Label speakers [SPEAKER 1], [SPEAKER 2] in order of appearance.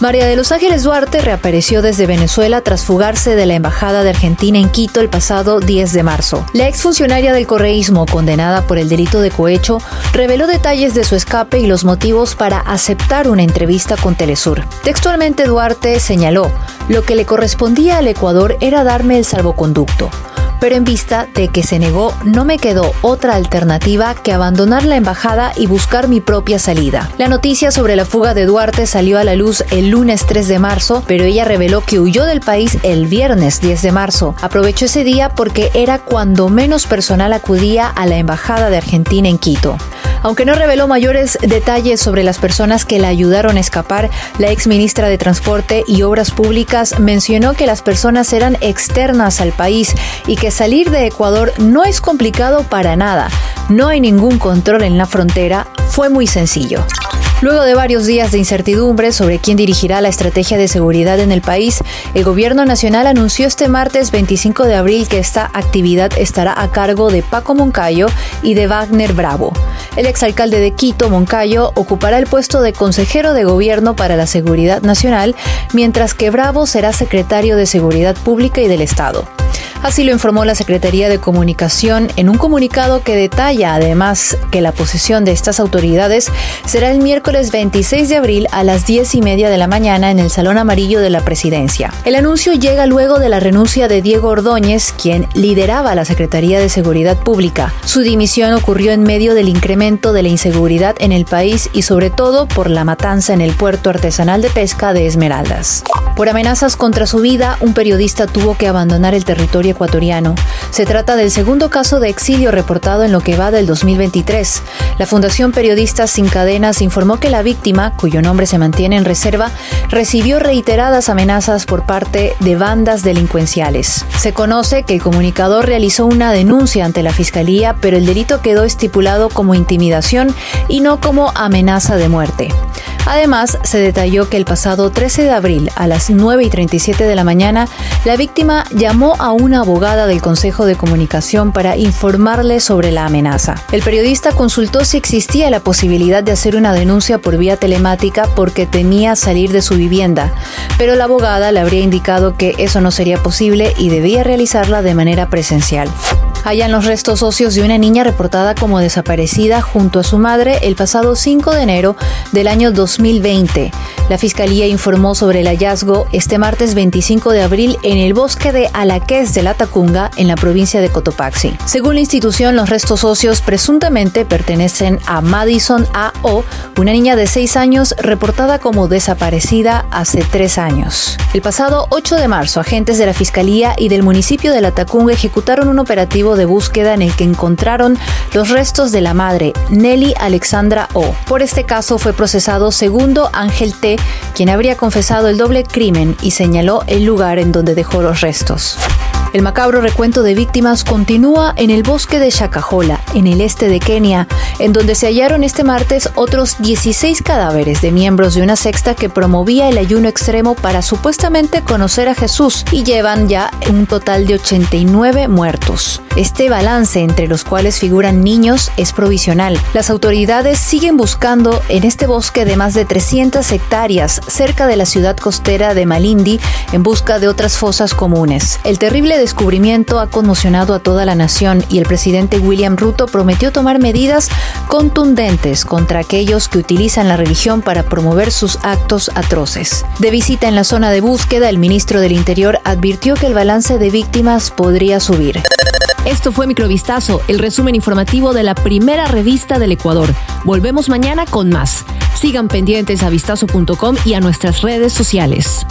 [SPEAKER 1] María de los Ángeles Duarte reapareció desde Venezuela tras fugarse de la Embajada de Argentina en Quito el pasado 10 de marzo. La exfuncionaria del correísmo, condenada por el delito de cohecho, reveló detalles de su escape y los motivos para aceptar una entrevista con Telesur. Textualmente Duarte señaló, lo que le correspondía al Ecuador era darme el salvoconducto pero en vista de que se negó, no me quedó otra alternativa que abandonar la embajada y buscar mi propia salida. La noticia sobre la fuga de Duarte salió a la luz el lunes 3 de marzo, pero ella reveló que huyó del país el viernes 10 de marzo. Aprovechó ese día porque era cuando menos personal acudía a la embajada de Argentina en Quito. Aunque no reveló mayores detalles sobre las personas que la ayudaron a escapar, la ex ministra de Transporte y Obras Públicas mencionó que las personas eran externas al país y que salir de Ecuador no es complicado para nada. No hay ningún control en la frontera, fue muy sencillo. Luego de varios días de incertidumbre sobre quién dirigirá la estrategia de seguridad en el país, el gobierno nacional anunció este martes 25 de abril que esta actividad estará a cargo de Paco Moncayo y de Wagner Bravo. El exalcalde de Quito, Moncayo, ocupará el puesto de consejero de gobierno para la seguridad nacional, mientras que Bravo será secretario de Seguridad Pública y del Estado. Así lo informó la Secretaría de Comunicación en un comunicado que detalla además que la posición de estas autoridades será el miércoles 26 de abril a las 10 y media de la mañana en el Salón Amarillo de la Presidencia. El anuncio llega luego de la renuncia de Diego Ordóñez, quien lideraba la Secretaría de Seguridad Pública. Su dimisión ocurrió en medio del incremento de la inseguridad en el país y sobre todo por la matanza en el puerto artesanal de pesca de Esmeraldas. Por amenazas contra su vida, un periodista tuvo que abandonar el territorio ecuatoriano. Se trata del segundo caso de exilio reportado en lo que va del 2023. La Fundación Periodistas Sin Cadenas informó que la víctima, cuyo nombre se mantiene en reserva, recibió reiteradas amenazas por parte de bandas delincuenciales. Se conoce que el comunicador realizó una denuncia ante la Fiscalía, pero el delito quedó estipulado como intimidación y no como amenaza de muerte. Además, se detalló que el pasado 13 de abril a las 9 y 37 de la mañana, la víctima llamó a una abogada del Consejo de Comunicación para informarle sobre la amenaza. El periodista consultó si existía la posibilidad de hacer una denuncia por vía telemática porque temía salir de su vivienda, pero la abogada le habría indicado que eso no sería posible y debía realizarla de manera presencial hallan los restos óseos de una niña reportada como desaparecida junto a su madre el pasado 5 de enero del año 2020. La Fiscalía informó sobre el hallazgo este martes 25 de abril en el bosque de Alaqués de la Tacunga, en la provincia de Cotopaxi. Según la institución, los restos óseos presuntamente pertenecen a Madison A.O., una niña de 6 años reportada como desaparecida hace 3 años. El pasado 8 de marzo, agentes de la Fiscalía y del municipio de La Tacunga ejecutaron un operativo de búsqueda en el que encontraron los restos de la madre, Nelly Alexandra O. Por este caso fue procesado segundo Ángel T., quien habría confesado el doble crimen y señaló el lugar en donde dejó los restos. El macabro recuento de víctimas continúa en el bosque de Shakahola, en el este de Kenia, en donde se hallaron este martes otros 16 cadáveres de miembros de una sexta que promovía el ayuno extremo para supuestamente conocer a Jesús y llevan ya un total de 89 muertos. Este balance entre los cuales figuran niños es provisional. Las autoridades siguen buscando en este bosque de más de 300 hectáreas cerca de la ciudad costera de Malindi en busca de otras fosas comunes. El terrible descubrimiento ha conmocionado a toda la nación y el presidente William Ruto prometió tomar medidas contundentes contra aquellos que utilizan la religión para promover sus actos atroces. De visita en la zona de búsqueda, el ministro del Interior advirtió que el balance de víctimas podría subir.
[SPEAKER 2] Esto fue Microvistazo, el resumen informativo de la primera revista del Ecuador. Volvemos mañana con más. Sigan pendientes a vistazo.com y a nuestras redes sociales.